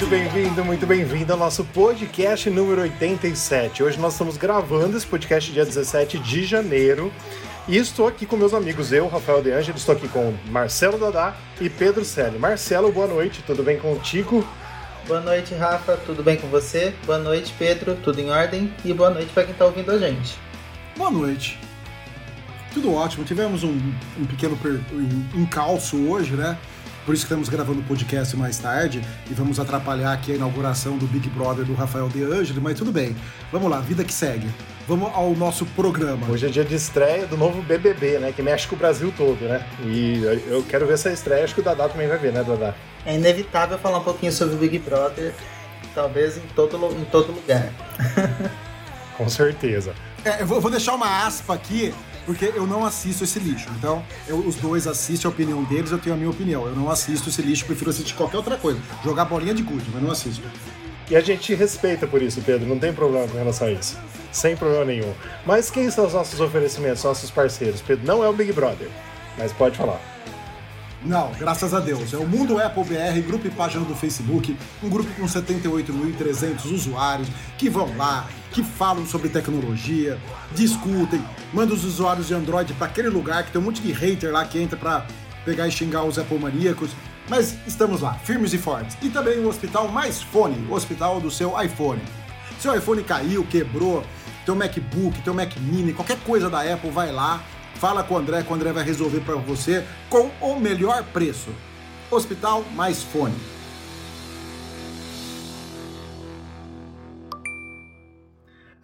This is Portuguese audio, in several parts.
Muito bem-vindo, muito bem-vindo ao nosso podcast número 87. Hoje nós estamos gravando esse podcast dia 17 de janeiro. E estou aqui com meus amigos, eu, Rafael De Angelo, estou aqui com Marcelo Dadá e Pedro Selle. Marcelo, boa noite, tudo bem contigo? Boa noite, Rafa, tudo bem com você? Boa noite, Pedro, tudo em ordem? E boa noite para quem está ouvindo a gente. Boa noite. Tudo ótimo, tivemos um, um pequeno per... encalço hoje, né? Por isso que estamos gravando o podcast mais tarde e vamos atrapalhar aqui a inauguração do Big Brother do Rafael De Angelo, mas tudo bem. Vamos lá, vida que segue. Vamos ao nosso programa. Hoje é dia de estreia do novo BBB, né? Que mexe com o Brasil todo, né? E eu quero ver essa estreia, acho que o Dadá também vai ver, né, Dadá? É inevitável falar um pouquinho sobre o Big Brother, talvez em todo, em todo lugar. com certeza. É, eu vou deixar uma aspa aqui porque eu não assisto esse lixo. Então, eu, os dois assistem a opinião deles, eu tenho a minha opinião. Eu não assisto esse lixo, prefiro assistir qualquer outra coisa. Jogar bolinha de gude, mas não assisto. E a gente respeita por isso, Pedro, não tem problema com relação a isso. Sem problema nenhum. Mas quem são os nossos oferecimentos, nossos parceiros? Pedro, não é o Big Brother, mas pode falar. Não, graças a Deus. É o Mundo Apple BR, grupo e página do Facebook, um grupo com 78.300 usuários que vão lá, que falam sobre tecnologia, discutem, mandam os usuários de Android para aquele lugar que tem um monte de hater lá que entra para pegar e xingar os Apple maníacos. Mas estamos lá, firmes e fortes. E também o Hospital Mais Fone, o hospital do seu iPhone. Seu iPhone caiu, quebrou, teu MacBook, teu Mac Mini, qualquer coisa da Apple, vai lá, Fala com o André, que o André vai resolver para você com o melhor preço. Hospital mais fone.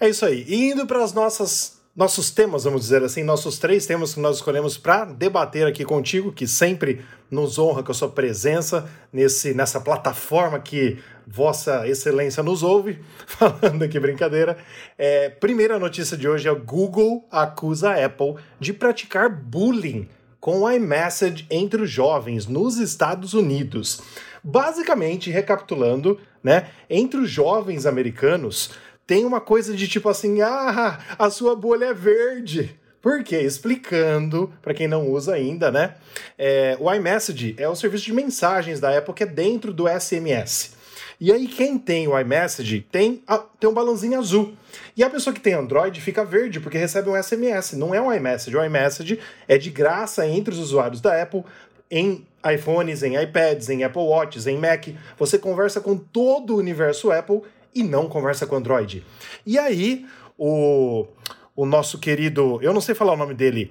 É isso aí. Indo para as nossas nossos temas, vamos dizer assim, nossos três temas que nós escolhemos para debater aqui contigo, que sempre nos honra com a sua presença nesse, nessa plataforma que Vossa Excelência nos ouve, falando aqui brincadeira. É, primeira notícia de hoje é: Google acusa a Apple de praticar bullying com o iMessage entre os jovens nos Estados Unidos. Basicamente, recapitulando, né, entre os jovens americanos tem uma coisa de tipo assim, ah, a sua bolha é verde. Por quê? Explicando, para quem não usa ainda, né? É, o iMessage é o serviço de mensagens da Apple que é dentro do SMS. E aí, quem tem o iMessage tem, a, tem um balãozinho azul. E a pessoa que tem Android fica verde, porque recebe um SMS. Não é um iMessage. O iMessage é de graça entre os usuários da Apple em iPhones, em iPads, em Apple Watches, em Mac. Você conversa com todo o universo Apple e não conversa com Android. E aí, o, o nosso querido, eu não sei falar o nome dele,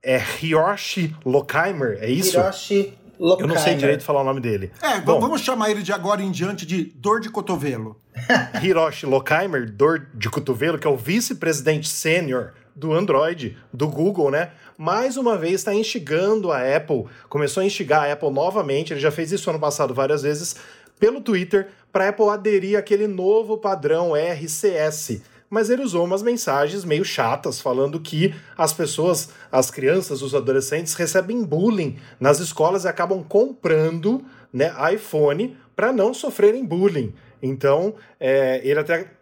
é Hiroshi Lokheimer, é isso? Hiroshi Lokheimer. Eu não sei direito falar o nome dele. É, Bom, vamos chamar ele de agora em diante de dor de cotovelo. Hiroshi Lokheimer, dor de cotovelo, que é o vice-presidente sênior do Android, do Google, né? Mais uma vez está instigando a Apple, começou a instigar a Apple novamente, ele já fez isso ano passado várias vezes, pelo Twitter, para a Apple aderir àquele novo padrão RCS. Mas ele usou umas mensagens meio chatas, falando que as pessoas, as crianças, os adolescentes, recebem bullying nas escolas e acabam comprando né, iPhone para não sofrerem bullying. Então, é, ele até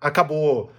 acabou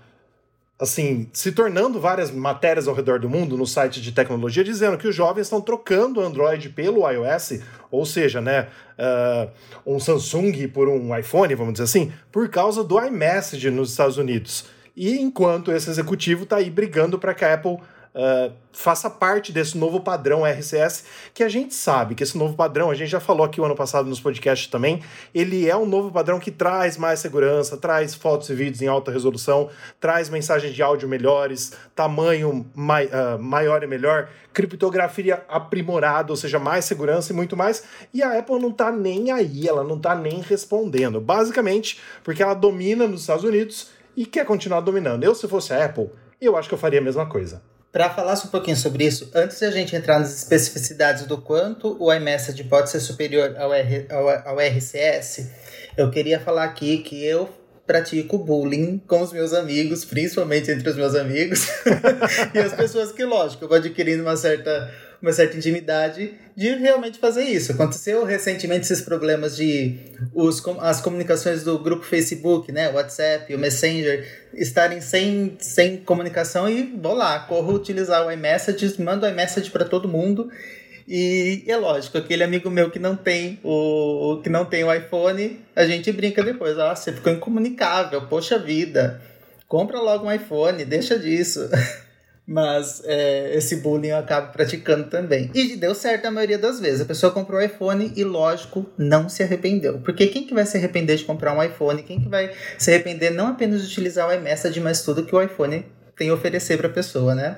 assim, se tornando várias matérias ao redor do mundo no site de tecnologia dizendo que os jovens estão trocando o Android pelo iOS, ou seja, né, uh, um Samsung por um iPhone, vamos dizer assim, por causa do iMessage nos Estados Unidos. E enquanto esse executivo está aí brigando para que a Apple uh, faça parte desse novo padrão RCS, que a gente sabe que esse novo padrão, a gente já falou aqui o ano passado nos podcasts também, ele é um novo padrão que traz mais segurança, traz fotos e vídeos em alta resolução, traz mensagens de áudio melhores, tamanho mai, uh, maior e melhor, criptografia aprimorada, ou seja, mais segurança e muito mais. E a Apple não tá nem aí, ela não tá nem respondendo. Basicamente, porque ela domina nos Estados Unidos e quer continuar dominando. Eu, se fosse a Apple, eu acho que eu faria a mesma coisa. Para falar um pouquinho sobre isso, antes de a gente entrar nas especificidades do quanto o iMessage pode ser superior ao, R, ao, ao RCS, eu queria falar aqui que eu pratico bullying com os meus amigos, principalmente entre os meus amigos, e as pessoas que, lógico, eu vou adquirindo uma certa uma certa intimidade de realmente fazer isso. Aconteceu recentemente esses problemas de os, as comunicações do grupo Facebook, né, WhatsApp, o Messenger, estarem sem, sem comunicação e vou lá, corro utilizar o iMessage, mando o iMessage para todo mundo E é lógico, aquele amigo meu que não tem o que não tem o iPhone, a gente brinca depois, ó, você ficou incomunicável, poxa vida. Compra logo um iPhone, deixa disso. Mas é, esse bullying eu acabo praticando também. E deu certo a maioria das vezes. A pessoa comprou o iPhone e, lógico, não se arrependeu. Porque quem que vai se arrepender de comprar um iPhone? Quem que vai se arrepender não apenas de utilizar o iMessage, mas tudo que o iPhone tem a oferecer para a pessoa, né?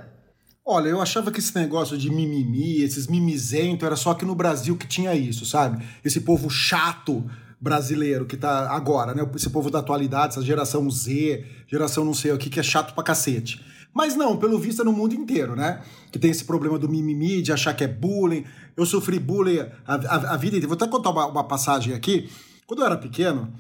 Olha, eu achava que esse negócio de mimimi, esses mimizento, era só aqui no Brasil que tinha isso, sabe? Esse povo chato brasileiro que tá agora, né? Esse povo da atualidade, essa geração Z, geração não sei o que, que é chato pra cacete. Mas não, pelo visto é no mundo inteiro, né? Que tem esse problema do mimimi, de achar que é bullying. Eu sofri bullying a, a, a vida inteira. Vou até contar uma, uma, passagem aqui. Quando eu era pequeno,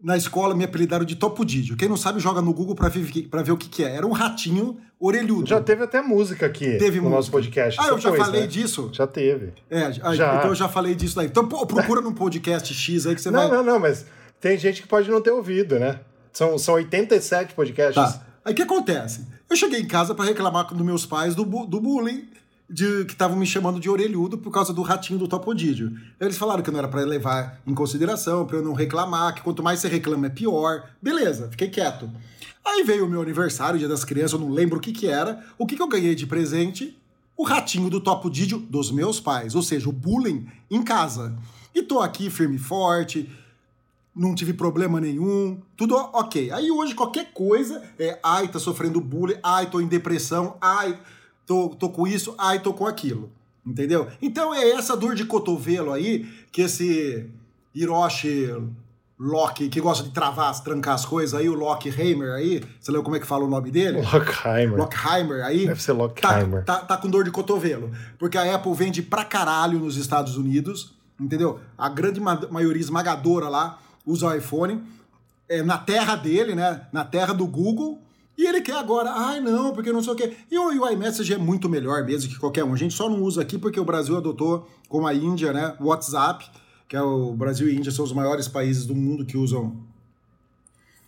na escola me apelidaram de Topudídio. Quem não sabe, joga no Google pra ver, pra ver o que, que é. Era um ratinho orelhudo. Já teve até música aqui teve no música. nosso podcast. Ah, eu já coisa, falei né? disso? Já teve. É, já. então eu já falei disso daí. Então procura num podcast X aí que você não, vai... Não, não, não, mas tem gente que pode não ter ouvido, né? São, são 87 podcasts. Tá. Aí o que acontece? Eu cheguei em casa para reclamar dos meus pais do, do bullying de, que estavam me chamando de orelhudo por causa do ratinho do Topodídio. Eles falaram que não era para levar em consideração, para eu não reclamar, que quanto mais você reclama é pior. Beleza, fiquei quieto. Aí veio o meu aniversário, dia das crianças, eu não lembro o que que era. O que que eu ganhei de presente? O ratinho do Topodídio dos meus pais, ou seja, o bullying em casa. E tô aqui firme e forte, não tive problema nenhum, tudo ok. Aí hoje qualquer coisa é, ai, tá sofrendo bullying, ai, tô em depressão, ai, tô, tô com isso, ai, tô com aquilo. Entendeu? Então é essa dor de cotovelo aí que esse Hiroshi Locke, que gosta de travar, trancar as coisas aí, o Lockheimer aí, você lembra como é que fala o nome dele? Lockheimer. Lockheimer aí. Deve ser Lockheimer. Tá, tá, tá com dor de cotovelo. Porque a Apple vende pra caralho nos Estados Unidos, entendeu? A grande maioria esmagadora lá usa o iPhone é, na terra dele, né? Na terra do Google. E ele quer agora, ai não, porque não sei o quê. E o, o iMessage é muito melhor mesmo que qualquer um. A gente só não usa aqui porque o Brasil adotou, como a Índia, né? O WhatsApp, que é o Brasil e a Índia são os maiores países do mundo que usam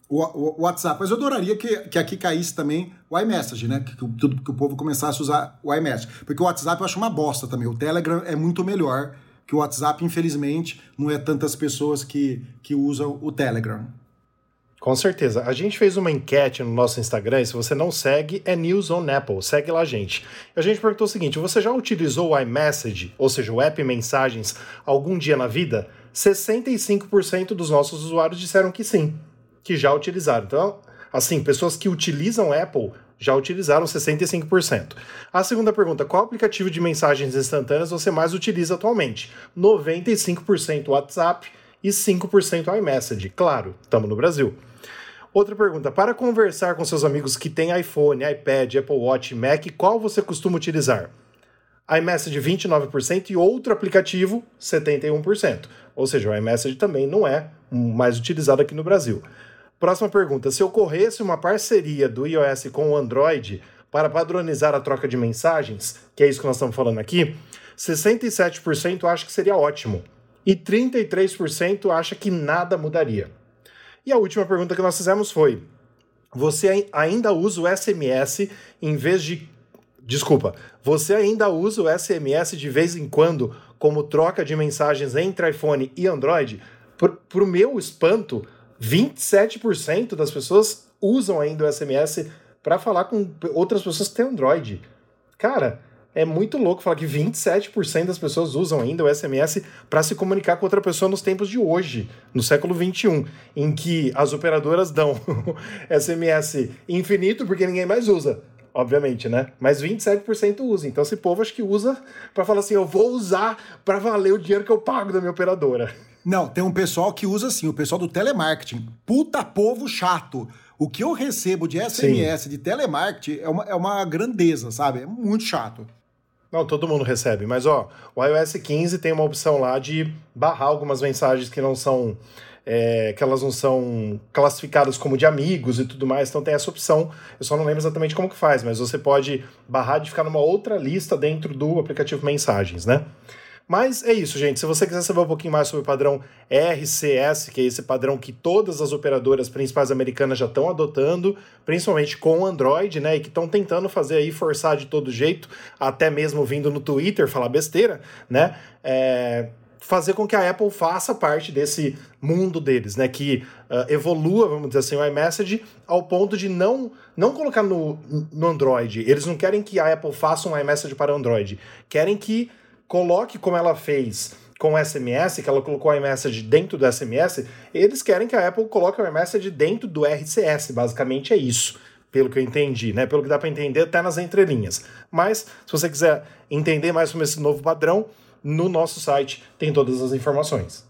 o WhatsApp. Mas eu adoraria que, que aqui caísse também o iMessage, né? Que, que, que o povo começasse a usar o iMessage. Porque o WhatsApp eu acho uma bosta também. O Telegram é muito melhor que o WhatsApp, infelizmente, não é tantas pessoas que, que usam o Telegram. Com certeza. A gente fez uma enquete no nosso Instagram, se você não segue, é News on Apple. Segue lá, gente. A gente perguntou o seguinte: você já utilizou o iMessage, ou seja, o app Mensagens, algum dia na vida? 65% dos nossos usuários disseram que sim, que já utilizaram. Então, assim, pessoas que utilizam Apple já utilizaram 65%. A segunda pergunta: qual aplicativo de mensagens instantâneas você mais utiliza atualmente? 95% WhatsApp e 5% iMessage. Claro, estamos no Brasil. Outra pergunta: para conversar com seus amigos que têm iPhone, iPad, Apple Watch, Mac, qual você costuma utilizar? iMessage 29% e outro aplicativo 71%. Ou seja, o iMessage também não é mais utilizado aqui no Brasil. Próxima pergunta: se ocorresse uma parceria do iOS com o Android para padronizar a troca de mensagens, que é isso que nós estamos falando aqui, 67% acha que seria ótimo e 33% acha que nada mudaria. E a última pergunta que nós fizemos foi: você ainda usa o SMS em vez de. Desculpa, você ainda usa o SMS de vez em quando como troca de mensagens entre iPhone e Android? Para o meu espanto, 27% das pessoas usam ainda o SMS para falar com outras pessoas que têm Android. Cara, é muito louco falar que 27% das pessoas usam ainda o SMS para se comunicar com outra pessoa nos tempos de hoje, no século 21, em que as operadoras dão SMS infinito porque ninguém mais usa. Obviamente, né? Mas 27% usa. Então esse povo acho que usa para falar assim: eu vou usar para valer o dinheiro que eu pago da minha operadora. Não, tem um pessoal que usa assim, o pessoal do telemarketing. Puta povo chato. O que eu recebo de SMS, Sim. de telemarketing, é uma, é uma grandeza, sabe? É muito chato. Não, todo mundo recebe. Mas, ó, o iOS 15 tem uma opção lá de barrar algumas mensagens que não são. É, que elas não são classificadas como de amigos e tudo mais, então tem essa opção. Eu só não lembro exatamente como que faz, mas você pode barrar de ficar numa outra lista dentro do aplicativo Mensagens, né? Mas é isso, gente. Se você quiser saber um pouquinho mais sobre o padrão RCS, que é esse padrão que todas as operadoras principais americanas já estão adotando, principalmente com o Android, né? E que estão tentando fazer aí, forçar de todo jeito, até mesmo vindo no Twitter falar besteira, né? É, fazer com que a Apple faça parte desse mundo deles, né? Que uh, evolua, vamos dizer assim, o iMessage ao ponto de não, não colocar no, no Android. Eles não querem que a Apple faça um iMessage para Android. Querem que coloque como ela fez com o SMS, que ela colocou o iMessage dentro do SMS, eles querem que a Apple coloque o iMessage dentro do RCS. Basicamente é isso pelo que eu entendi, né? Pelo que dá para entender até nas entrelinhas. Mas, se você quiser entender mais sobre esse novo padrão, no nosso site tem todas as informações.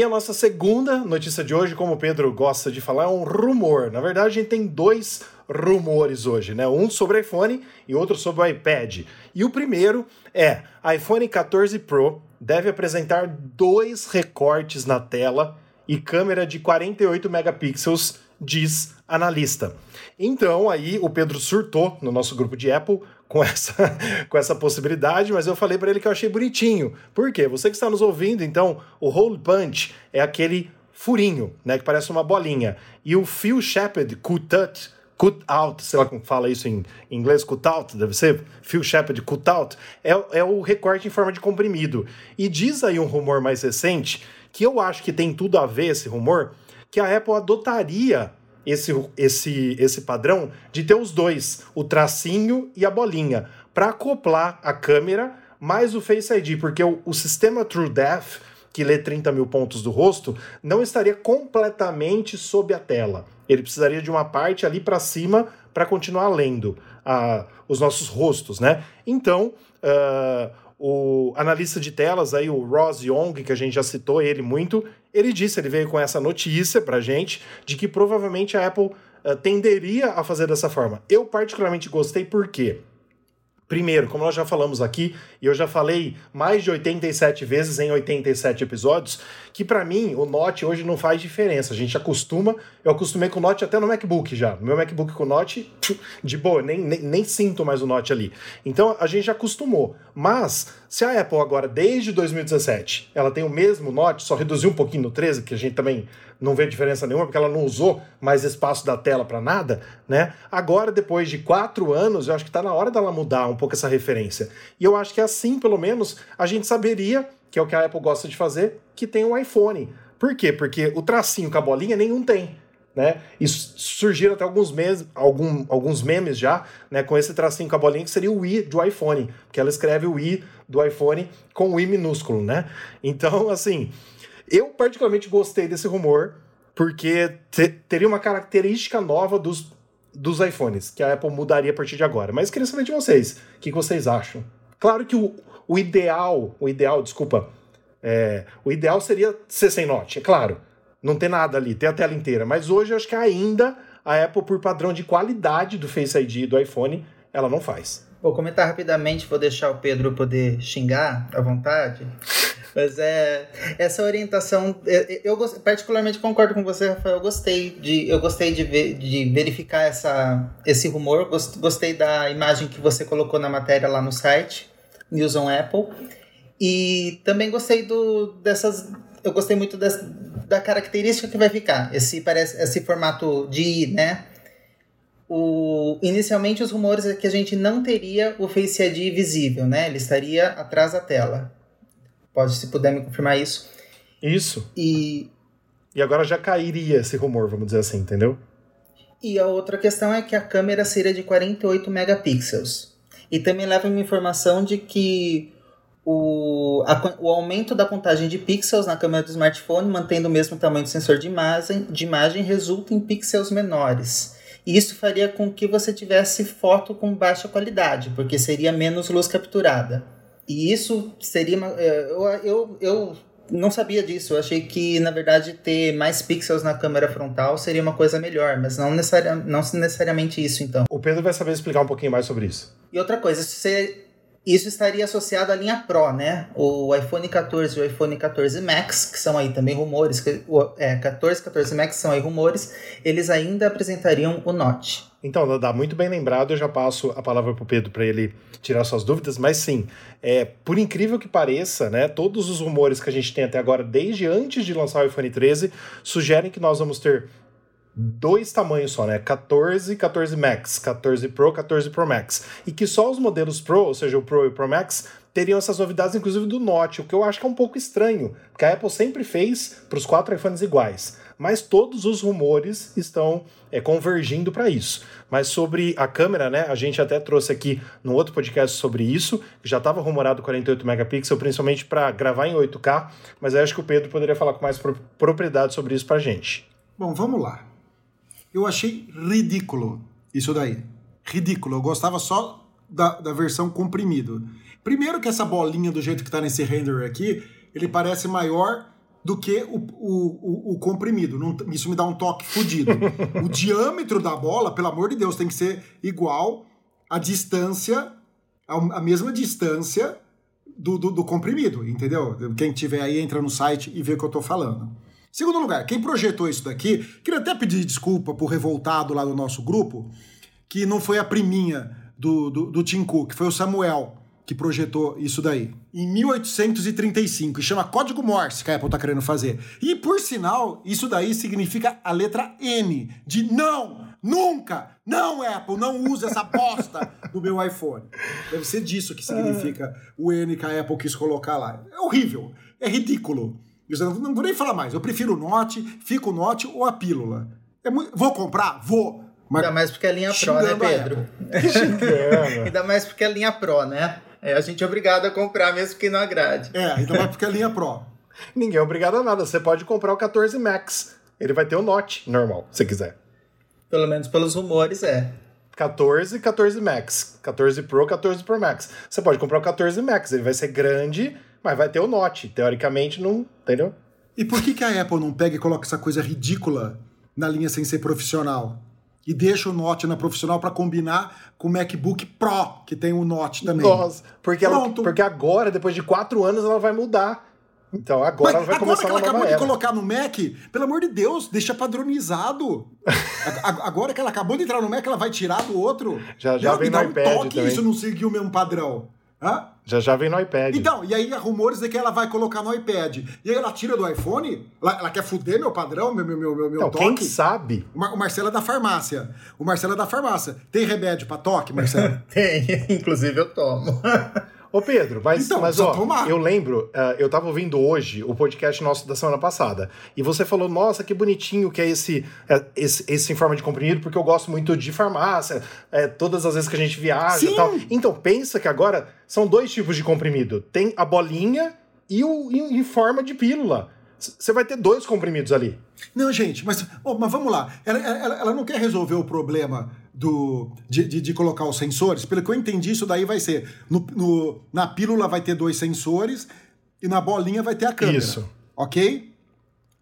E a nossa segunda notícia de hoje, como o Pedro gosta de falar, é um rumor. Na verdade, a gente tem dois rumores hoje, né? Um sobre iPhone e outro sobre o iPad. E o primeiro é: iPhone 14 Pro deve apresentar dois recortes na tela e câmera de 48 megapixels, diz analista. Então aí o Pedro surtou no nosso grupo de Apple com essa, com essa possibilidade, mas eu falei para ele que eu achei bonitinho. Por quê? Você que está nos ouvindo, então, o hole punch é aquele furinho, né, que parece uma bolinha. E o Phil Shepard cut cut out, sei lá como fala isso em inglês, cut out, deve ser Phil Shepard cut out, é, é o recorte em forma de comprimido. E diz aí um rumor mais recente, que eu acho que tem tudo a ver esse rumor, que a Apple adotaria esse, esse, esse padrão de ter os dois, o tracinho e a bolinha, para acoplar a câmera mais o Face ID, porque o, o sistema TrueDepth, que lê 30 mil pontos do rosto, não estaria completamente sob a tela. Ele precisaria de uma parte ali para cima para continuar lendo uh, os nossos rostos, né? Então, uh, o analista de telas aí, o Ross Young, que a gente já citou ele muito, ele disse, ele veio com essa notícia pra gente de que provavelmente a Apple uh, tenderia a fazer dessa forma. Eu particularmente gostei porque Primeiro, como nós já falamos aqui, e eu já falei mais de 87 vezes em 87 episódios, que para mim o Note hoje não faz diferença. A gente acostuma, eu acostumei com o Note até no MacBook já. Meu MacBook com o Note, de boa, nem, nem, nem sinto mais o Note ali. Então a gente já acostumou. Mas se a Apple agora, desde 2017, ela tem o mesmo Note, só reduziu um pouquinho no 13, que a gente também não vê diferença nenhuma, porque ela não usou mais espaço da tela para nada, né? Agora, depois de quatro anos, eu acho que está na hora dela mudar um pouco essa referência. E eu acho que assim, pelo menos, a gente saberia, que é o que a Apple gosta de fazer, que tem um iPhone. Por quê? Porque o tracinho com a bolinha nenhum tem. Né? E surgiram até alguns meses, algum, alguns memes já, né, com esse tracinho com a bolinha que seria o i do iPhone, que ela escreve o i do iPhone com o i minúsculo, né? Então, assim, eu, particularmente, gostei desse rumor, porque te, teria uma característica nova dos, dos iPhones, que a Apple mudaria a partir de agora. Mas queria saber de vocês, o que, vocês acham? Claro que o, o ideal, o ideal, desculpa, é, o ideal seria ser sem note, é claro. Não ter nada ali, ter a tela inteira. Mas hoje eu acho que ainda a Apple, por padrão de qualidade do Face ID do iPhone, ela não faz. Vou comentar rapidamente, vou deixar o Pedro poder xingar à vontade. Mas é essa orientação, eu, eu, particularmente concordo com você, Rafael. Eu gostei de, eu gostei de, ver, de verificar essa, esse rumor. Gostei da imagem que você colocou na matéria lá no site News on Apple. E também gostei do dessas, eu gostei muito das, da característica que vai ficar. Esse parece esse formato de I, né? O, inicialmente os rumores é que a gente não teria o Face ID visível, né? Ele estaria atrás da tela. Pode, se puder me confirmar isso. Isso. E. E agora já cairia esse rumor, vamos dizer assim, entendeu? E a outra questão é que a câmera seria de 48 megapixels. E também leva uma informação de que o, a, o aumento da contagem de pixels na câmera do smartphone, mantendo o mesmo tamanho do sensor de imagem, de imagem resulta em pixels menores. E isso faria com que você tivesse foto com baixa qualidade, porque seria menos luz capturada. E isso seria. Uma, é, eu, eu, eu não sabia disso. Eu achei que, na verdade, ter mais pixels na câmera frontal seria uma coisa melhor, mas não, necessari não necessariamente isso, então. O Pedro vai saber explicar um pouquinho mais sobre isso. E outra coisa, se você isso estaria associado à linha Pro, né? O iPhone 14 e o iPhone 14 Max, que são aí também rumores, que, é, 14 e 14 Max são aí rumores, eles ainda apresentariam o Note. Então, dá muito bem lembrado, eu já passo a palavra para o Pedro para ele tirar suas dúvidas, mas sim, é, por incrível que pareça, né, todos os rumores que a gente tem até agora, desde antes de lançar o iPhone 13, sugerem que nós vamos ter dois tamanhos só, né? 14 e 14 Max, 14 Pro, 14 Pro Max. E que só os modelos Pro, ou seja, o Pro e o Pro Max, teriam essas novidades, inclusive do Note, o que eu acho que é um pouco estranho, porque a Apple sempre fez para os quatro iPhones iguais. Mas todos os rumores estão é, convergindo para isso. Mas sobre a câmera, né? A gente até trouxe aqui num outro podcast sobre isso, já estava rumorado 48 megapixels, principalmente para gravar em 8K, mas eu acho que o Pedro poderia falar com mais propriedade sobre isso para gente. Bom, vamos lá. Eu achei ridículo isso daí. Ridículo. Eu gostava só da, da versão comprimido. Primeiro que essa bolinha do jeito que está nesse render aqui, ele parece maior do que o, o, o, o comprimido. Não, isso me dá um toque fodido. o diâmetro da bola, pelo amor de Deus, tem que ser igual à distância, a, mesma distância do, do, do, comprimido, entendeu? Quem tiver aí entra no site e vê o que eu estou falando. Segundo lugar, quem projetou isso daqui, queria até pedir desculpa por revoltado lá do nosso grupo, que não foi a priminha do, do, do Tim Cook, foi o Samuel que projetou isso daí. Em 1835, e chama Código Morse que a Apple tá querendo fazer. E por sinal, isso daí significa a letra N de não, nunca, não Apple, não usa essa bosta do meu iPhone. Deve ser disso que significa o N que a Apple quis colocar lá. É horrível, é ridículo. Não vou nem falar mais. Eu prefiro o Note, fica o Note ou a pílula. É muito... Vou comprar? Vou. Mas Ainda mais porque é linha Pro, né, Pedro? ainda mais porque é linha Pro, né? É, a gente é obrigado a comprar mesmo que não agrade. É, ainda mais porque é linha Pro. Ninguém é obrigado a nada. Você pode comprar o 14 Max. Ele vai ter o Note normal, se quiser. Pelo menos pelos rumores, é. 14 e 14 Max. 14 Pro, 14 Pro Max. Você pode comprar o 14 Max. Ele vai ser grande mas vai ter o Note. Teoricamente, não. Entendeu? E por que, que a Apple não pega e coloca essa coisa ridícula na linha sem ser profissional? E deixa o Note na profissional para combinar com o MacBook Pro, que tem o Note também. Nossa, porque, ela, porque agora, depois de quatro anos, ela vai mudar. Então agora Mas ela vai agora começar que ela acabou era. de colocar no Mac, pelo amor de Deus, deixa padronizado. agora que ela acabou de entrar no Mac, ela vai tirar do outro. Já já vem iPad um toque também. isso não seguiu o mesmo padrão. Hã? Já já vem no iPad. Então, e aí há rumores de que ela vai colocar no iPad. E aí ela tira do iPhone? Ela, ela quer fuder meu padrão, meu, meu, meu, meu então, toque? Quem sabe? O, Mar, o Marcelo é da farmácia. O Marcelo é da farmácia. Tem remédio pra toque, Marcelo? Tem, inclusive eu tomo. Ô Pedro, mas, então, mas ó, tomar. eu lembro, uh, eu tava ouvindo hoje o podcast nosso da semana passada, e você falou, nossa, que bonitinho que é esse, é, esse, esse em forma de comprimido, porque eu gosto muito de farmácia, é, todas as vezes que a gente viaja Sim. e tal. Então, pensa que agora são dois tipos de comprimido. Tem a bolinha e o em, em forma de pílula. Você vai ter dois comprimidos ali. Não, gente, mas, oh, mas vamos lá. Ela, ela, ela não quer resolver o problema do, de, de, de, colocar os sensores. Pelo que eu entendi, isso daí vai ser. No, no, na pílula vai ter dois sensores e na bolinha vai ter a câmera. Isso. Ok?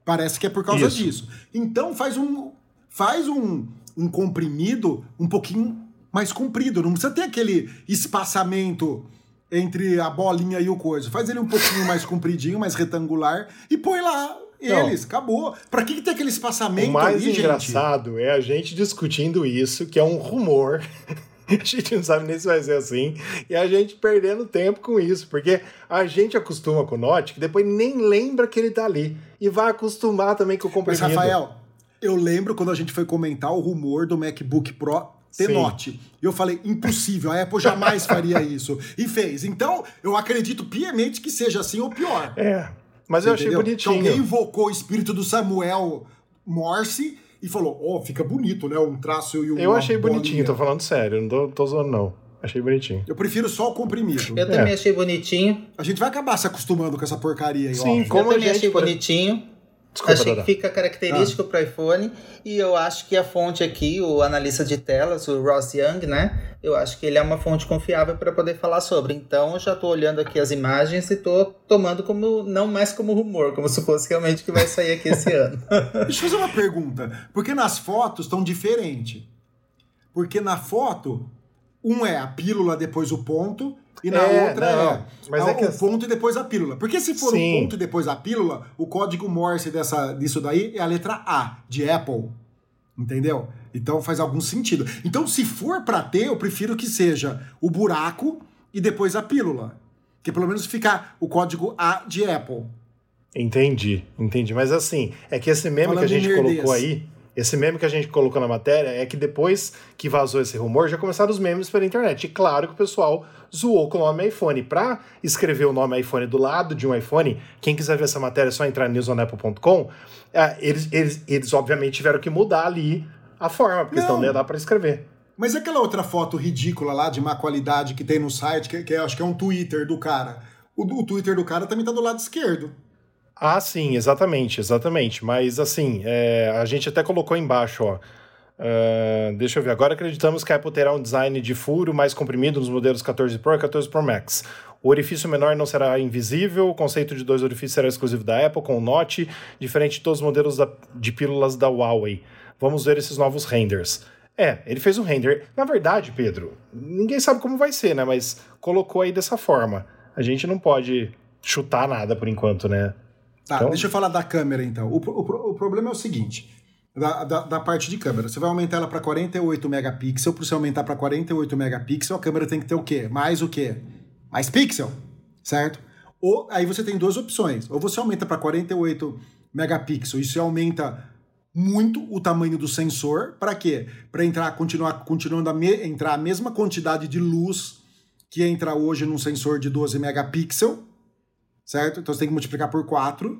Parece que é por causa isso. disso. Então faz um. Faz um, um comprimido um pouquinho mais comprido. Não precisa ter aquele espaçamento entre a bolinha e o coisa. Faz ele um pouquinho mais compridinho, mais retangular e põe lá eles, não. acabou. Pra que, que tem aquele espaçamento O mais ali, engraçado gente? é a gente discutindo isso, que é um rumor. a gente não sabe nem se vai ser assim. E a gente perdendo tempo com isso, porque a gente acostuma com o Note, que depois nem lembra que ele tá ali. E vai acostumar também com o comprimido. Mas, Rafael, eu lembro quando a gente foi comentar o rumor do MacBook Pro ter Note. E eu falei, impossível, a Apple jamais faria isso. E fez. Então, eu acredito piamente que seja assim ou pior. É. Mas eu achei bonitinho. Que alguém invocou o espírito do Samuel Morse e falou: Ó, oh, fica bonito, né? Um traço e um. Eu achei bolinha. bonitinho, tô falando sério, não tô, tô zoando, não. Achei bonitinho. Eu prefiro só o comprimido. Eu também é. achei bonitinho. A gente vai acabar se acostumando com essa porcaria aí, Sim, ó. como eu também achei bonitinho. Desculpa, Achei que fica característico ah. para iPhone e eu acho que a fonte aqui, o analista de telas, o Ross Young, né? Eu acho que ele é uma fonte confiável para poder falar sobre. Então, eu já estou olhando aqui as imagens e estou tomando como não mais como rumor, como se fosse realmente que vai sair aqui esse ano. Deixa eu fazer uma pergunta, porque nas fotos estão diferentes. Porque na foto, um é a pílula depois o ponto E na É, outra não, é, mas é é que- o ponto e depois a pílula. Porque se for Sim. o ponto e depois a pílula, o código Morse dessa, disso daí é a letra A, de Apple. Entendeu? Então faz algum sentido. Então, se for pra ter, eu prefiro que seja o buraco e depois a pílula. Que pelo menos fica o código A de Apple. Entendi, entendi. Mas assim, é que esse meme Falando que a gente colocou aí, esse meme que a gente colocou na matéria, é que depois que vazou esse rumor, já começaram os memes pela internet. E claro que o pessoal zoou com o nome iPhone. Pra escrever o nome iPhone do lado de um iPhone, quem quiser ver essa matéria é só entrar em newsonapple.com. É, eles, eles, eles, obviamente, tiveram que mudar ali a forma, porque Não. senão não ia dar pra escrever. Mas e aquela outra foto ridícula lá de má qualidade que tem no site, que, que acho que é um Twitter do cara. O, o Twitter do cara também tá do lado esquerdo. Ah, sim, exatamente, exatamente. Mas assim, é, a gente até colocou embaixo, ó. Ah, deixa eu ver. Agora acreditamos que a Apple terá um design de furo mais comprimido nos modelos 14 Pro e 14 Pro Max. O orifício menor não será invisível, o conceito de dois orifícios será exclusivo da Apple, com o Note, diferente de todos os modelos da- de pílulas da Huawei. Vamos ver esses novos renders. É, ele fez um render. Na verdade, Pedro, ninguém sabe como vai ser, né? Mas colocou aí dessa forma. A gente não pode chutar nada por enquanto, né? Tá, Então- deixa eu falar da câmera então. O, o o problema é o seguinte: da, da, da parte de câmera. Você vai aumentar ela para 48 megapixels. Para você aumentar para 48 megapixels, a câmera tem que ter o quê? Mais o quê? Mais pixel, certo? Ou aí você tem duas opções. Ou você aumenta para 48 megapixels e você aumenta muito o tamanho do sensor. Para quê? Para entrar, continuar, continuando a me- entrar a mesma quantidade de luz que entra hoje num sensor de 12 megapixels certo? Então você tem que multiplicar por 4.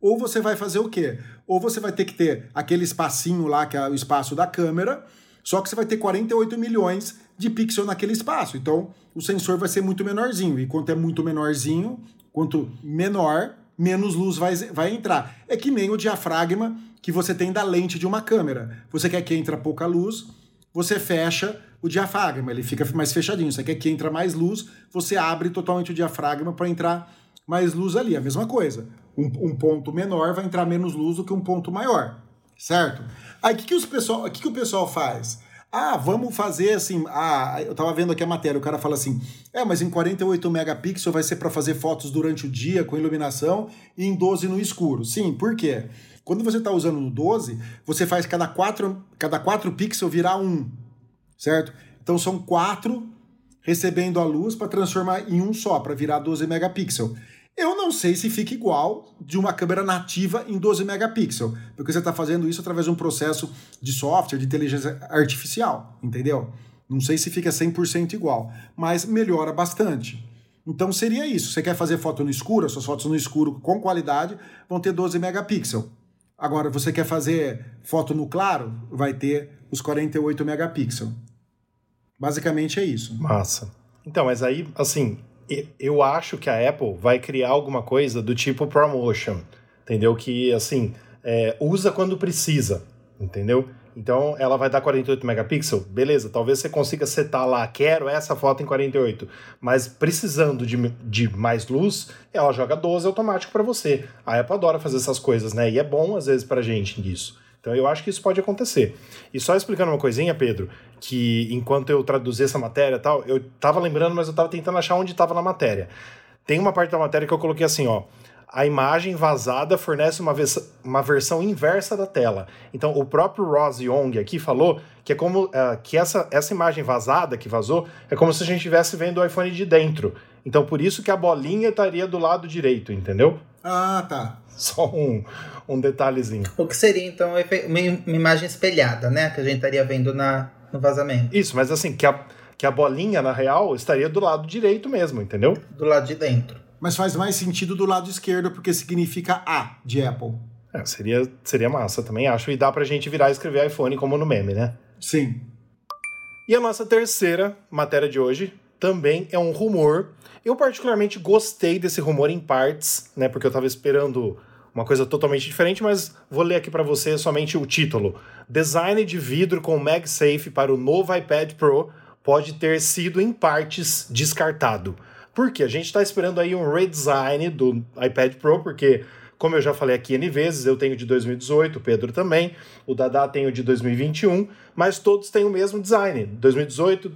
Ou você vai fazer o quê? Ou você vai ter que ter aquele espacinho lá, que é o espaço da câmera, só que você vai ter 48 milhões de pixels naquele espaço. Então o sensor vai ser muito menorzinho. E quanto é muito menorzinho, quanto menor, menos luz vai, vai entrar. É que nem o diafragma que você tem da lente de uma câmera. Você quer que entre pouca luz, você fecha o diafragma, ele fica mais fechadinho. Você quer que entre mais luz, você abre totalmente o diafragma para entrar mais luz ali. A mesma coisa. Um, um ponto menor vai entrar menos luz do que um ponto maior. Certo? Aí o que, que, os pessoal, que, que o pessoal faz? Ah, vamos fazer assim. Ah, eu tava vendo aqui a matéria, o cara fala assim: é, mas em 48 megapixels vai ser para fazer fotos durante o dia com iluminação e em 12 no escuro. Sim, por quê? Quando você está usando no 12, você faz cada 4, cada 4 pixels virar 1, certo? Então são 4 recebendo a luz para transformar em um só, para virar 12 megapixels. Eu não sei se fica igual de uma câmera nativa em 12 megapixels, porque você está fazendo isso através de um processo de software, de inteligência artificial, entendeu? Não sei se fica 100% igual, mas melhora bastante. Então seria isso. Você quer fazer foto no escuro, as suas fotos no escuro com qualidade vão ter 12 megapixels. Agora, você quer fazer foto no claro, vai ter os 48 megapixels. Basicamente é isso. Massa. Então, mas aí, assim, eu acho que a Apple vai criar alguma coisa do tipo promotion, entendeu? Que, assim, é, usa quando precisa, entendeu? Então, ela vai dar 48 megapixels, beleza, talvez você consiga setar lá, quero essa foto em 48, mas precisando de, de mais luz, ela joga 12 automático para você. A Apple adora fazer essas coisas, né? E é bom, às vezes, pra gente isso. Então eu acho que isso pode acontecer. E só explicando uma coisinha, Pedro, que enquanto eu traduzi essa matéria tal, eu tava lembrando, mas eu tava tentando achar onde tava na matéria. Tem uma parte da matéria que eu coloquei assim, ó. A imagem vazada fornece uma, vers uma versão inversa da tela. Então, o próprio Ross Young aqui falou que é como uh, que essa, essa imagem vazada que vazou é como se a gente estivesse vendo o iPhone de dentro. Então, por isso que a bolinha estaria do lado direito, entendeu? Ah, tá. Só um, um detalhezinho. O que seria, então, uma imagem espelhada, né? Que a gente estaria vendo na, no vazamento. Isso, mas assim, que a, que a bolinha, na real, estaria do lado direito mesmo, entendeu? Do lado de dentro. Mas faz mais sentido do lado esquerdo, porque significa A de Apple. É, seria, seria massa também, acho. E dá pra gente virar e escrever iPhone como no meme, né? Sim. E a nossa terceira matéria de hoje também é um rumor. Eu particularmente gostei desse rumor em partes, né? Porque eu tava esperando uma coisa totalmente diferente, mas vou ler aqui para você somente o título. Design de vidro com MagSafe para o novo iPad Pro pode ter sido em partes descartado. Por quê? A gente está esperando aí um redesign do iPad Pro, porque, como eu já falei aqui N vezes, eu tenho de 2018, o Pedro também, o Dada tem o de 2021, mas todos têm o mesmo design. 2018,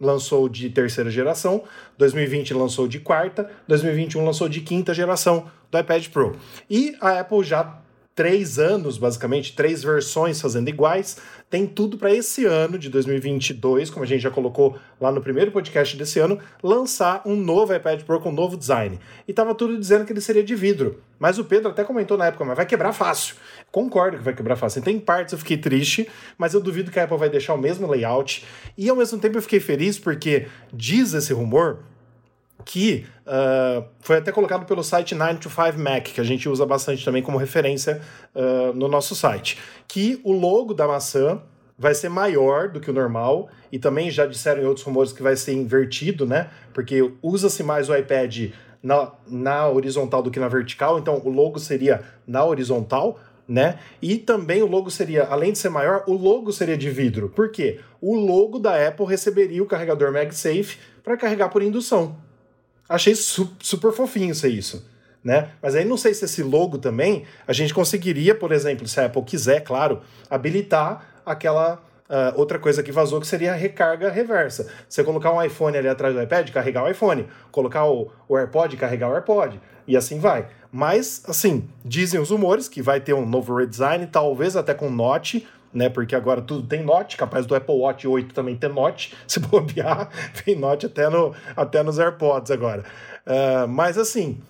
lançou de terceira geração, 2020 lançou de quarta, 2021 lançou de quinta geração do iPad Pro. E a Apple já três anos, basicamente, três versões fazendo iguais. Tem tudo para esse ano de 2022, como a gente já colocou lá no primeiro podcast desse ano, lançar um novo iPad Pro com um novo design. E tava tudo dizendo que ele seria de vidro. Mas o Pedro até comentou na época, mas vai quebrar fácil. Concordo que vai quebrar fácil. Tem partes eu fiquei triste, mas eu duvido que a Apple vai deixar o mesmo layout. E ao mesmo tempo eu fiquei feliz porque diz esse rumor que uh, foi até colocado pelo site 9to5Mac, que a gente usa bastante também como referência uh, no nosso site, que o logo da maçã vai ser maior do que o normal, e também já disseram em outros rumores que vai ser invertido, né? Porque usa-se mais o iPad na, na horizontal do que na vertical, então o logo seria na horizontal, né? E também o logo seria, além de ser maior, o logo seria de vidro. Por quê? O logo da Apple receberia o carregador MagSafe para carregar por indução. Achei su super fofinho ser isso. Né? Mas aí não sei se esse logo também a gente conseguiria, por exemplo, se a Apple quiser, claro, habilitar aquela Uh, outra coisa que vazou que seria a recarga reversa. Você colocar um iPhone ali atrás do iPad, carregar o iPhone. Colocar o, o AirPod, carregar o AirPod. E assim vai. Mas, assim, dizem os rumores que vai ter um novo redesign, talvez até com Note, né? Porque agora tudo tem note, capaz do Apple Watch 8 também ter note, se bobear, tem note até, no, até nos AirPods agora. Uh, mas assim,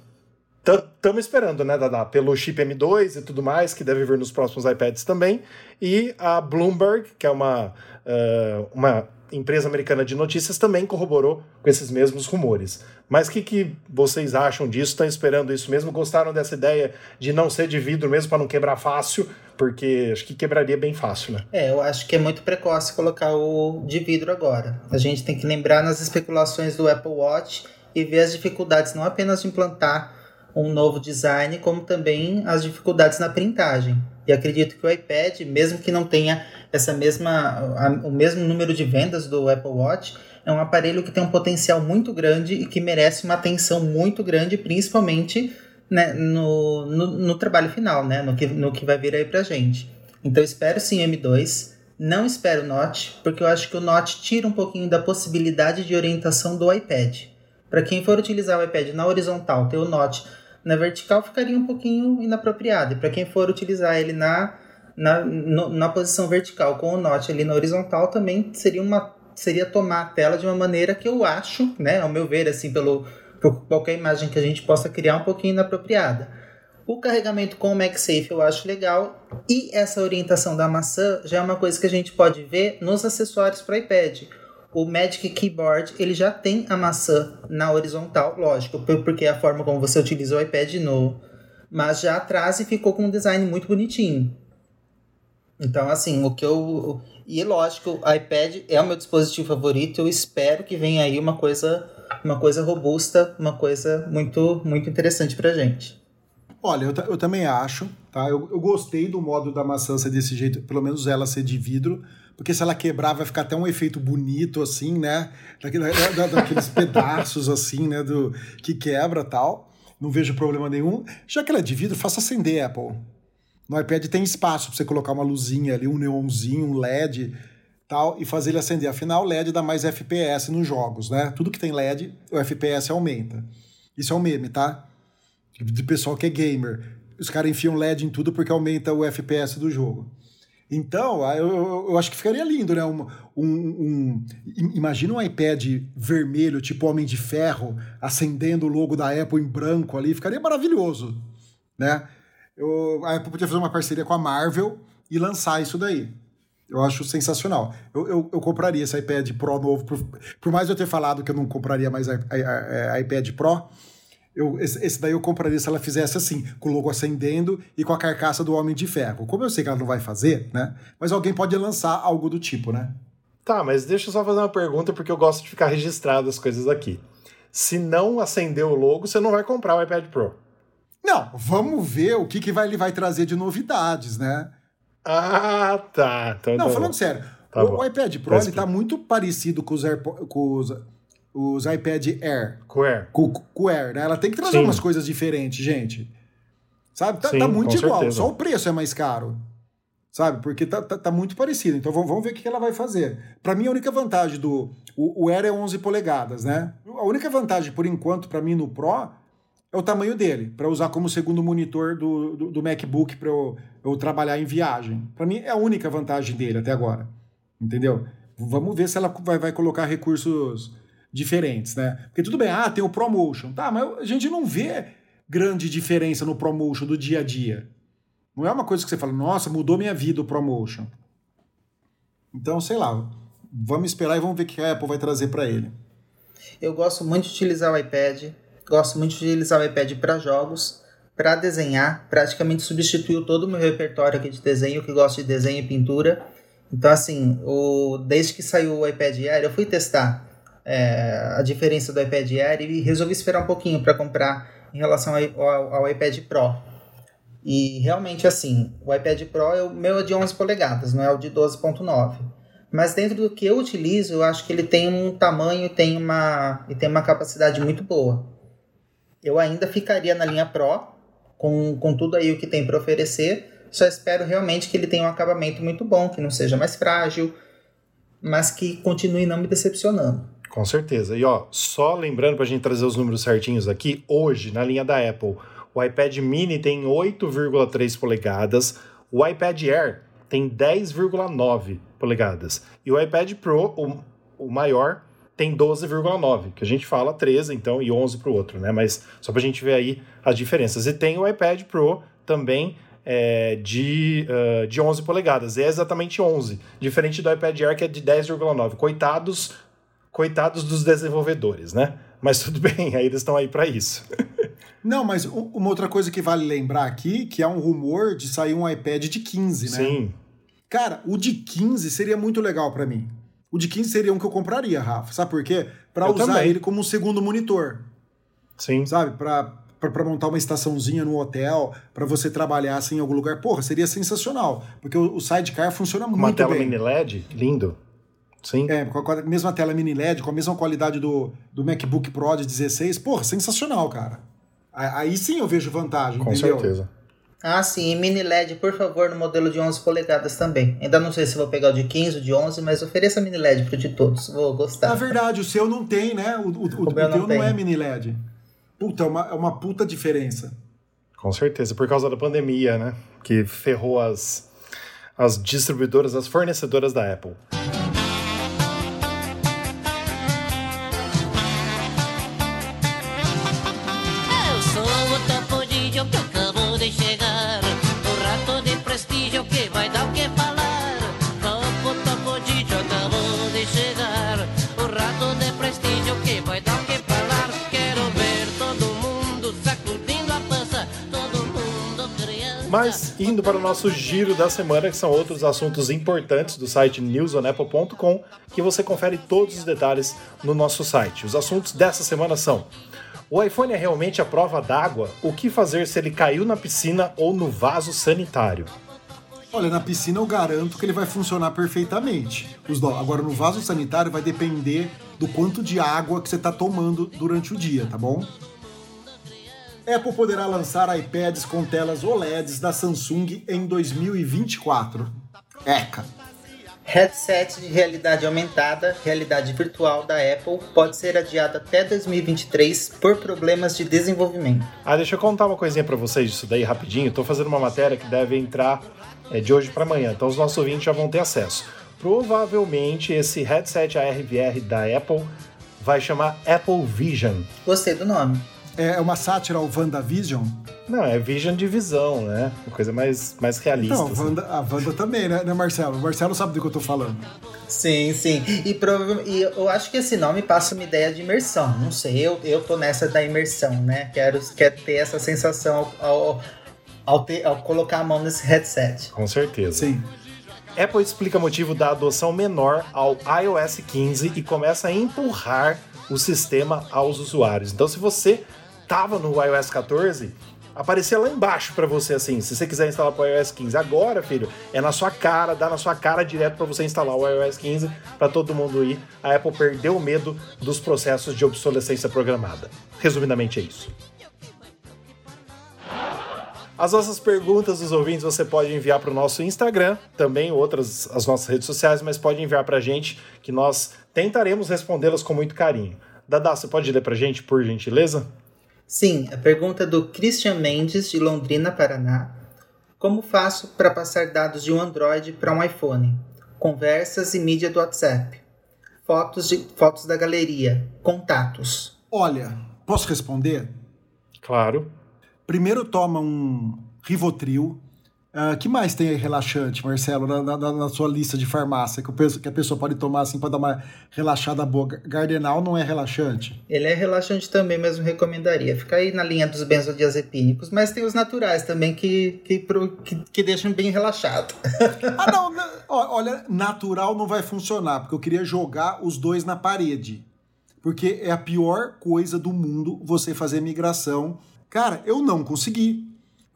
estamos esperando, né, Dada, pelo chip M2 e tudo mais, que deve vir nos próximos iPads também, e a Bloomberg, que é uma, uh, uma empresa americana de notícias, também corroborou com esses mesmos rumores. Mas o que, que vocês acham disso? Estão esperando isso mesmo? Gostaram dessa ideia de não ser de vidro mesmo para não quebrar fácil? Porque acho que quebraria bem fácil, né? É, eu acho que é muito precoce colocar o de vidro agora. A gente tem que lembrar nas especulações do Apple Watch e ver as dificuldades não apenas de implantar um novo design, como também as dificuldades na printagem. E acredito que o iPad, mesmo que não tenha essa mesma, a, o mesmo número de vendas do Apple Watch, é um aparelho que tem um potencial muito grande e que merece uma atenção muito grande, principalmente né, no, no, no, trabalho final, né, no, que, no que vai vir aí pra gente. Então espero sim o M2, não espero o Note, porque eu acho que o Note tira um pouquinho da possibilidade de orientação do iPad. Para quem for utilizar o iPad na horizontal, ter o Note na vertical ficaria um pouquinho inapropriado. E para quem for utilizar ele na, na, no, na posição vertical com o Note ali na horizontal, também seria uma seria tomar a tela de uma maneira que eu acho, né, ao meu ver, assim, pelo por qualquer imagem que a gente possa criar um pouquinho inapropriada. O carregamento com o MagSafe eu acho legal e essa orientação da maçã já é uma coisa que a gente pode ver nos acessórios para iPad o Magic Keyboard ele já tem a maçã na horizontal, lógico, porque é a forma como você utiliza o iPad no, mas já atrás e ficou com um design muito bonitinho. Então, assim, o que eu. E lógico, o iPad é o meu dispositivo favorito. Eu espero que venha aí uma coisa, uma coisa robusta, uma coisa muito, muito interessante pra gente. Olha, eu, eu também acho, tá? Eu, eu gostei do modo da maçã ser desse jeito, pelo menos ela ser de vidro porque se ela quebrar vai ficar até um efeito bonito, assim, né? Daquele, da, daqueles pedaços, assim, né? Do, que quebra tal. Não vejo problema nenhum. Já que ela é de vidro, faça acender, Apple. No iPad tem espaço para você colocar uma luzinha ali, um neonzinho, um LED tal, e fazer ele acender. Afinal, LED dá mais FPS nos jogos, né? Tudo que tem LED, o FPS aumenta. Isso é um meme, tá? De pessoal que é gamer. Os caras enfiam LED em tudo porque aumenta o FPS do jogo. Então, eu, eu, acho que ficaria lindo, né? Um, um, um, imagina um iPad vermelho, tipo Homem de Ferro, acendendo o logo da Apple em branco ali, ficaria maravilhoso, né? Eu, a Apple podia fazer uma parceria com a Marvel e lançar isso daí. Eu acho sensacional. Eu, eu, eu compraria esse iPad Pro novo, por, por mais eu ter falado que eu não compraria mais a iPad Pro, eu, esse, esse, daí eu compraria se ela fizesse assim, com o logo acendendo e com a carcaça do Homem de Ferro. Como eu sei que ela não vai fazer, né? Mas alguém pode lançar algo do tipo, né? Tá, mas deixa eu só fazer uma pergunta, porque eu gosto de ficar registrado as coisas aqui. Se não acender o logo, você não vai comprar o iPad Pro. Não, vamos ver o que, que vai, ele vai trazer de novidades, né? Ah, tá. Então, não, tá falando sério, tá o, o, iPad Pro ele tá muito parecido com os, AirPods, com os os iPad Air. Com Air, né? Ela tem que trazer Sim. umas coisas diferentes, gente. Sabe? Tá, tá Sim, tá muito igual. Certeza. Só o preço é mais caro. sabe? Porque tá, tá, tá muito parecido. Então vamos, vamos ver o que ela vai fazer. Para mim, a única vantagem do. O, o Air é 11 polegadas, né? A única vantagem, por enquanto, para mim no Pro é o tamanho dele, para usar como segundo monitor do, do, do MacBook para eu, eu trabalhar em viagem. Para mim, é a única vantagem dele até agora. Entendeu? Vamos ver se ela vai, vai colocar recursos diferentes, né? Porque tudo bem, ah, tem o ProMotion. Tá, mas a gente não vê grande diferença no ProMotion do dia a dia. Não é uma coisa que você fala, nossa, mudou minha vida o ProMotion. Então, sei lá, vamos esperar e vamos ver o que a Apple vai trazer para ele. Eu gosto muito de utilizar o iPad, gosto muito de utilizar o iPad para jogos, para desenhar, praticamente substituiu todo o meu repertório aqui de desenho, que gosto de desenho e pintura. Então, assim, o, desde que saiu o iPad Air, eu fui testar é, a diferença do iPad Air e resolvi esperar um pouquinho para comprar em relação ao, ao, ao, iPad Pro. E realmente, assim, o iPad Pro, o meu é de 11 polegadas, não é o de 12.9. Mas dentro do que eu utilizo, eu acho que ele tem um tamanho tem uma, e tem uma capacidade muito boa. Eu ainda ficaria na linha Pro, com, com tudo aí o que tem para oferecer, só espero realmente que ele tenha um acabamento muito bom, que não seja mais frágil, mas que continue não me decepcionando. Com certeza. E ó, só lembrando para a gente trazer os números certinhos aqui, hoje, na linha da Apple, o iPad mini tem 8,3 polegadas, o iPad Air tem 10,9 polegadas. E o iPad Pro, o, o maior, tem 12,9, que a gente fala 13, então, e 11 para o outro, né? Mas só para a gente ver aí as diferenças. E tem o iPad Pro também é, de, uh, de 11 polegadas, é exatamente 11, diferente do iPad Air que é de 10,9. Coitados, coitados dos desenvolvedores, né? Mas tudo bem, aí eles estão aí para isso. Não, mas uma outra coisa que vale lembrar aqui, que é um rumor de sair um iPad de 15, né? Sim. Cara, o de 15 seria muito legal para mim. O de 15 seria um que eu compraria, Rafa. Sabe por quê? Para usar também. ele como um segundo monitor. Sim. Sabe? Para para montar uma estaçãozinha no hotel, para você trabalhar assim em algum lugar. Porra, seria sensacional, porque o, o sidecar funciona uma muito bem. Uma tela mini LED, lindo. Sim. É, com a, mesma tela mini LED, com a mesma qualidade do, do MacBook Pro de 16. Porra, sensacional, cara. Aí sim eu vejo vantagem, Com entendeu? certeza. Ah, sim, e mini LED, por favor, no modelo de 11 polegadas também. Ainda não sei se vou pegar o de 15, o de 11, mas ofereça mini LED pro de todos. Vou gostar. Na verdade, o seu não tem, né? O, o, o, o, o teu não, não é mini LED. Puta, é uma, é uma puta diferença. Com certeza, por causa da pandemia, né? Que ferrou as, as distribuidoras, as fornecedoras da Apple. Indo para o nosso giro da semana, que são outros assuntos importantes do site newsonapple.com, que você confere todos os detalhes no nosso site. Os assuntos dessa semana são: o iPhone é realmente a prova d'água? O que fazer se ele caiu na piscina ou no vaso sanitário? Olha, na piscina eu garanto que ele vai funcionar perfeitamente. Agora, no vaso sanitário vai depender do quanto de água que você está tomando durante o dia, tá bom? Apple poderá lançar iPads com telas OLEDs da Samsung em 2024. ECA. Headset de realidade aumentada, realidade virtual da Apple pode ser adiado até 2023 por problemas de desenvolvimento. Ah, deixa eu contar uma coisinha para vocês disso daí rapidinho. Estou fazendo uma matéria que deve entrar é, de hoje para amanhã, então os nossos ouvintes já vão ter acesso. Provavelmente esse headset ARVR da Apple vai chamar Apple Vision. Gostei do nome. É, é uma sátira ao WandaVision? Não, é Vision de visão, né? Uma coisa mais, mais realista. Não, assim. Wanda, a Wanda também, né, né, Marcelo? O Marcelo sabe do que eu tô falando. Sim, sim. E, e eu acho que esse nome passa uma ideia de imersão. Não sei, eu, eu tô nessa da imersão, né? Quero, quero ter essa sensação ao, ao, ao, ter, ao colocar a mão nesse headset. Com certeza. Sim. Apple explica motivo da adoção menor ao iOS 15 e começa a empurrar o sistema aos usuários. Então, se você tava no iOS 14, aparecia lá embaixo para você assim, se você quiser instalar para o iOS 15. Agora, filho, é na sua cara, dá na sua cara direto para você instalar o iOS 15 para todo mundo ir. A Apple perdeu o medo dos processos de obsolescência programada. Resumidamente é isso. As nossas perguntas dos ouvintes você pode enviar para o nosso Instagram, também outras as nossas redes sociais, mas pode enviar para a gente que nós tentaremos respondê-las com muito carinho. Dada, você pode ler para a gente, por gentileza? Sim, a pergunta é do Christian Mendes, de Londrina, Paraná. Como faço para passar dados de um Android para um iPhone? Conversas e mídia do WhatsApp. Fotos, de, fotos da galeria. Contatos. Olha, posso responder? Claro. Primeiro toma um Rivotril. Uh, que mais tem aí relaxante, Marcelo, na, na, na, sua lista de farmácia que, penso, que a pessoa pode tomar assim para dar uma relaxada boa? Gardenal não é relaxante? Ele é relaxante também, mas não recomendaria. Fica aí na linha dos benzodiazepínicos, mas tem os naturais também que, que, que, que deixam bem relaxado. ah, não, não, olha, natural não vai funcionar, porque eu queria jogar os dois na parede. Porque é a pior coisa do mundo você fazer migração Cara, eu não consegui.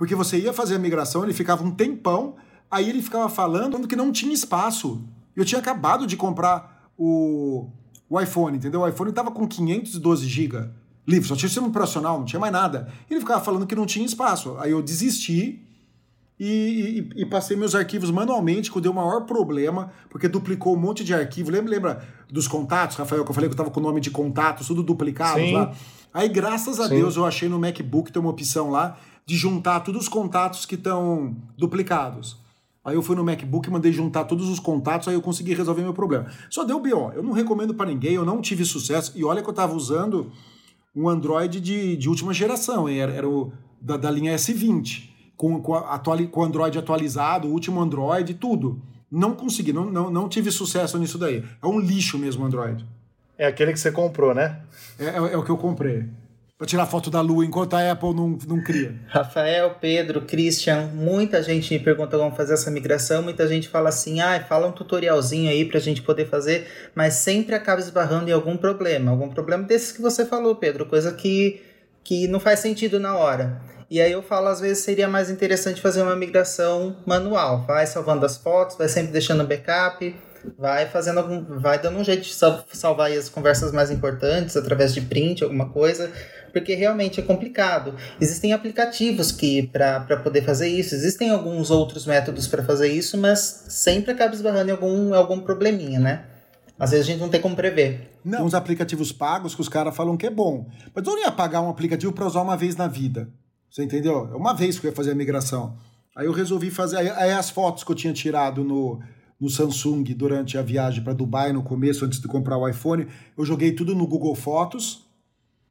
Porque você ia fazer a migração, ele ficava um tempão, aí ele ficava falando que não tinha espaço. Eu tinha acabado de comprar o, o iPhone, entendeu? O iPhone estava com 512 GB livre, só tinha sistema operacional, não tinha mais nada. Ele ficava falando que não tinha espaço. Aí eu desisti e, e, e, passei meus arquivos manualmente, que deu o maior problema, porque duplicou um monte de arquivo. Lembra, lembra dos contatos, Rafael, que eu falei que eu estava com o nome de contatos, tudo duplicado Sim. lá? Aí, graças a Sim. Deus, eu achei no MacBook, tem uma opção lá de juntar todos os contatos que estão duplicados. Aí eu fui no MacBook, mandei juntar todos os contatos, aí eu consegui resolver meu problema. Só deu BO. Eu não recomendo para ninguém, eu não tive sucesso. E olha que eu estava usando um Android de, de última geração, era, era o da, da linha S20, com, com, atuali, com Android atualizado, o último Android, tudo. Não consegui, não, não, não tive sucesso nisso daí. É um lixo mesmo o Android. É aquele que você comprou, né? É, é, é o que eu comprei. Pra tirar foto da lua enquanto a Apple não, não cria. Rafael, Pedro, Christian, muita gente me pergunta como fazer essa migração. Muita gente fala assim: ah, fala um tutorialzinho aí pra gente poder fazer, mas sempre acaba esbarrando em algum problema. Algum problema desses que você falou, Pedro, coisa que, que não faz sentido na hora. E aí eu falo, às vezes seria mais interessante fazer uma migração manual. Vai salvando as fotos, vai sempre deixando backup vai fazendo algum, vai dando um jeito de salvar as conversas mais importantes através de print, alguma coisa, porque realmente é complicado. Existem aplicativos que para poder fazer isso, existem alguns outros métodos para fazer isso, mas sempre acaba esbarrando em algum, algum probleminha, né? Às vezes a gente não tem como prever. Não. Tem uns aplicativos pagos que os caras falam que é bom. Mas eu não ia pagar um aplicativo para usar uma vez na vida. Você entendeu? É uma vez que eu ia fazer a migração. Aí eu resolvi fazer. Aí as fotos que eu tinha tirado no, no Samsung durante a viagem para Dubai, no começo, antes de comprar o iPhone. Eu joguei tudo no Google Fotos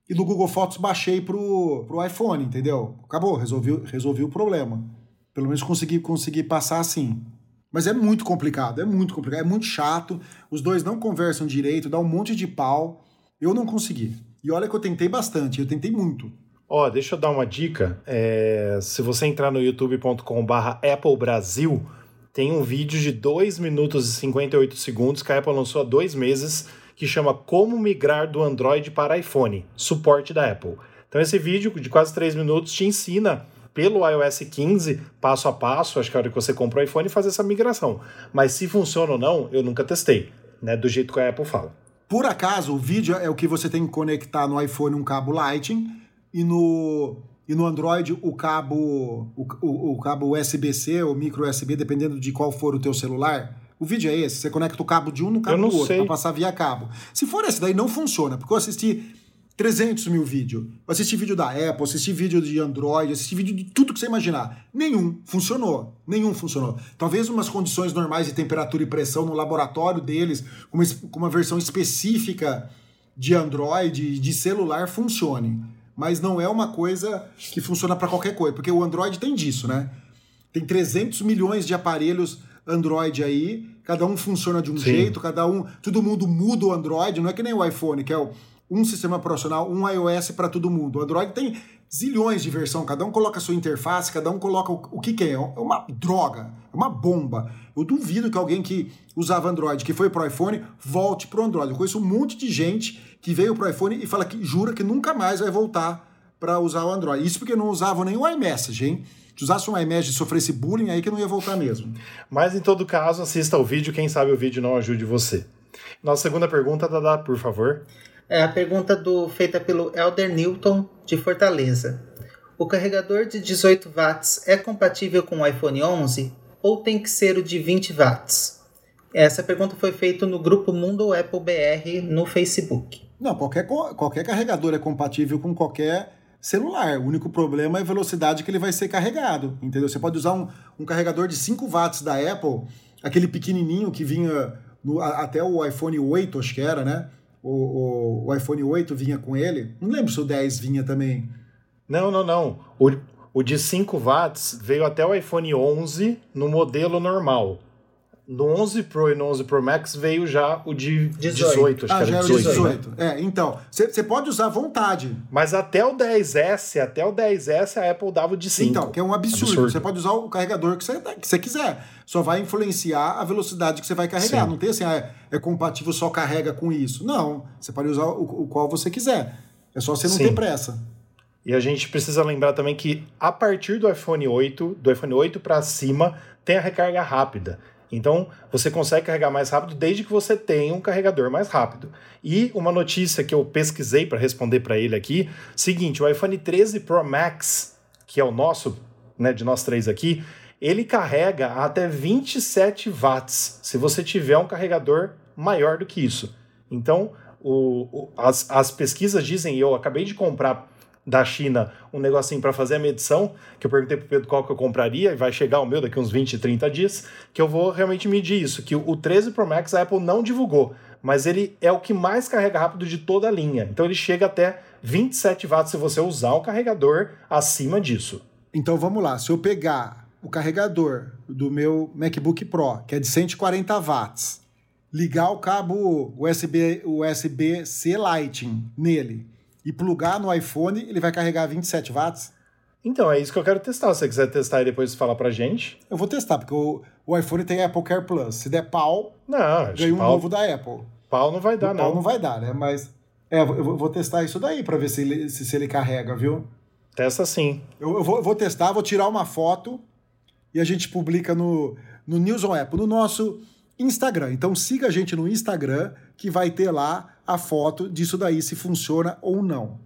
e do Google Fotos baixei pro, pro iPhone, entendeu? Acabou, resolvi, resolvi o problema. Pelo menos consegui, consegui passar assim. Mas é muito complicado, é muito complicado, é muito chato. Os dois não conversam direito, dá um monte de pau. Eu não consegui. E olha que eu tentei bastante, eu tentei muito. Ó, oh, deixa eu dar uma dica. É, se você entrar no youtube.com/barra Apple Brasil, tem um vídeo de 2 minutos e 58 segundos que a Apple lançou há dois meses que chama Como Migrar do Android para iPhone, suporte da Apple. Então esse vídeo de quase 3 minutos te ensina pelo iOS 15, passo a passo, acho que a hora que você compra o iPhone, fazer essa migração. Mas se funciona ou não, eu nunca testei, né? Do jeito que a Apple fala. Por acaso, o vídeo é o que você tem que conectar no iPhone um cabo Lightning e no e no Android o cabo o, o, o cabo USB-C ou micro USB, dependendo de qual for o teu celular. O vídeo é esse, você conecta o cabo de um no cabo do outro para passar via cabo. Se for esse daí não funciona, porque eu assisti 300 mil vídeos. Eu assisti vídeo da Apple, assisti vídeo de Android, assisti vídeo de tudo que você imaginar. Nenhum funcionou. Nenhum funcionou. Talvez umas condições normais de temperatura e pressão no laboratório deles, com uma, versão específica de Android, de celular, funcione mas não é uma coisa que funciona para qualquer coisa, porque o Android tem disso, né? Tem 300 milhões de aparelhos Android aí, cada um funciona de um Sim. jeito, cada um, todo mundo muda o Android, não é que nem o iPhone, que é um sistema operacional, um iOS para todo mundo. O Android tem zilhões de versão, cada um coloca a sua interface, cada um coloca o, o que quer. É uma droga, é uma bomba. Eu duvido que alguém que usava Android, que foi pro iPhone, volte pro Android. Eu conheço um monte de gente que veio pro iPhone e fala que jura que nunca mais vai voltar para usar o Android. Isso porque não usavam nem o iMessage, hein? Se usasse um iMessage e sofresse bullying, aí que não ia voltar mesmo. Mas em todo caso, assista o vídeo, quem sabe o vídeo não ajude você. Nossa segunda pergunta, Dada, por favor. É a pergunta do, feita pelo Elder Newton, de Fortaleza. o carregador de 18 watts é compatível com o iPhone 11 ou tem que ser o de 20 watts? Essa pergunta foi feita no grupo Mundo Apple BR no Facebook. Não, qualquer, qualquer carregador é compatível com qualquer celular. O único problema é a velocidade que ele vai ser carregado, entendeu? Você pode usar um, um carregador de 5 watts da Apple, aquele pequenininho que vinha no, até o iPhone 8, acho que era, né? O, o, o, iPhone 8 vinha com ele. Não lembro se o 10 vinha também. Não, não, não. O, o de 5 watts veio até o iPhone 11 no modelo normal. No 11 Pro e no 11 Pro Max veio já o de 18, 18 acho ah, que era 18. 18. É, então, você pode usar à vontade. Mas até o 10S, até o 10S a Apple dava o de 5. Então, que é um absurdo. Você pode usar o carregador que você quiser. Só vai influenciar a velocidade que você vai carregar. Sim. Não tem assim, ah, é, é, compatível, só carrega com isso. Não, você pode usar o, o qual você quiser. É só você não Sim. ter pressa. E a gente precisa lembrar também que a partir do iPhone 8, do iPhone 8 para cima, tem a recarga rápida. Então, você consegue carregar mais rápido desde que você tenha um carregador mais rápido. E uma notícia que eu pesquisei para responder para ele aqui, seguinte, o iPhone 13 Pro Max, que é o nosso, né, de nós três aqui, ele carrega até 27 watts, se você tiver um carregador maior do que isso. Então, o, o, as, as pesquisas dizem, eu acabei de comprar da China um negocinho para fazer a medição, que eu perguntei pro Pedro qual que eu compraria, e vai chegar o meu daqui uns 20, 30 dias, que eu vou realmente medir isso, que o 13 Pro Max a Apple não divulgou, mas ele é o que mais carrega rápido de toda a linha. Então ele chega até 27 watts se você usar um carregador acima disso. Então vamos lá, se eu pegar o carregador do meu MacBook Pro, que é de 140 watts, ligar o cabo USB USB-C Lightning nele e plugar no iPhone, ele vai carregar 27 watts? Então, é isso que eu quero testar. Se você quiser testar e depois falar pra gente. Eu vou testar, porque o, o iPhone tem Apple Care Plus. Se der pau, não, ganha um pau, novo da Apple. Pau não vai dar, o não. Pau não vai dar, né? Mas é, eu vou testar isso daí pra ver se ele, se, se ele carrega, viu? Testa sim. Eu, eu, vou, eu vou testar, vou tirar uma foto e a gente publica no, no News on Apple, no nosso Instagram. Então siga a gente no Instagram, que vai ter lá a foto disso daí, se funciona ou não.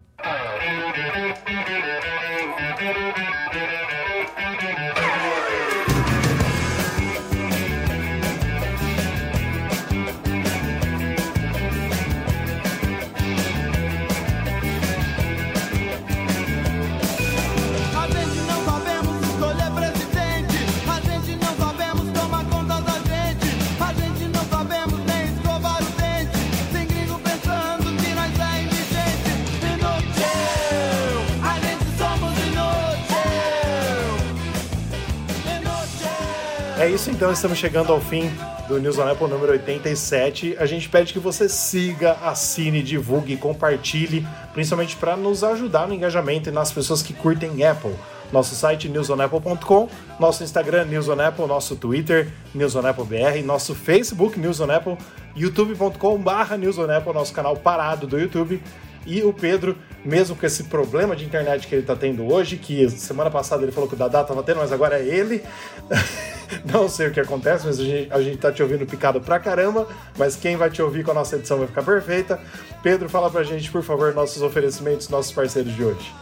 É isso então, estamos chegando ao fim do News on Apple número 87. A gente pede que você siga, assine, divulgue compartilhe, principalmente para nos ajudar no engajamento e nas pessoas que curtem Apple. Nosso site newsonapple.com, nosso Instagram News on Apple, nosso Twitter News on Apple BR, nosso Facebook News on Apple, youtube.com/barra News on Apple, nosso canal parado do YouTube e o Pedro, mesmo com esse problema de internet que ele está tendo hoje, que semana passada ele falou que o Dadá estava tendo, mas agora é ele. Não sei o que acontece, mas a gente, gente tá te ouvindo picado pra caramba. Mas quem vai te ouvir com a nossa edição vai ficar perfeita. Pedro, fala pra gente, por favor, nossos oferecimentos, nossos parceiros de hoje.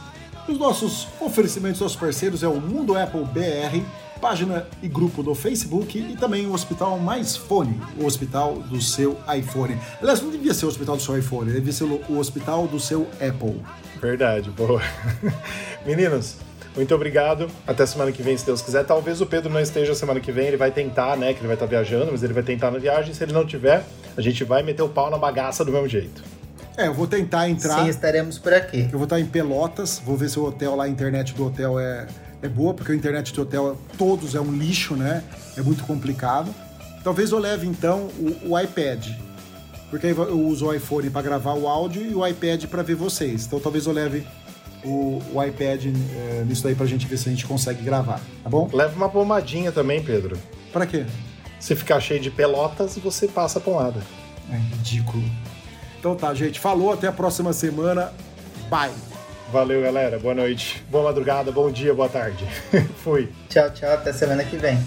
Os nossos oferecimentos, nossos parceiros é o Mundo Apple BR página e grupo do Facebook e também o Hospital Mais Fone, o hospital do seu iPhone. Aliás, não devia ser o hospital do seu iPhone, devia ser o hospital do seu Apple. Verdade, boa. Meninos, muito obrigado. Até semana que vem, se Deus quiser. Talvez o Pedro não esteja semana que vem, ele vai tentar, né? Que ele vai estar viajando, mas ele vai tentar na viagem. Se ele não tiver, a gente vai meter o pau na bagaça do mesmo jeito. É, eu vou tentar entrar. Sim, estaremos por aqui. Eu vou estar em Pelotas, vou ver se o hotel lá, a internet do hotel é é boa, porque a internet do hotel, todos é um lixo, né? É muito complicado. Talvez eu leve então o, o iPad, porque aí eu uso o iPhone para gravar o áudio e o iPad para ver vocês. Então talvez eu leve o, o iPad é, nisso daí pra gente ver se a gente consegue gravar, tá bom? Leva uma pomadinha também, Pedro. Para quê? Se ficar cheio de pelotas, você passa a pomada. É ridículo. Então tá, gente. Falou, até a próxima semana. Bye. Valeu, galera. Boa noite. Boa madrugada, bom dia, boa tarde. Fui. Tchau, tchau. Até semana que vem.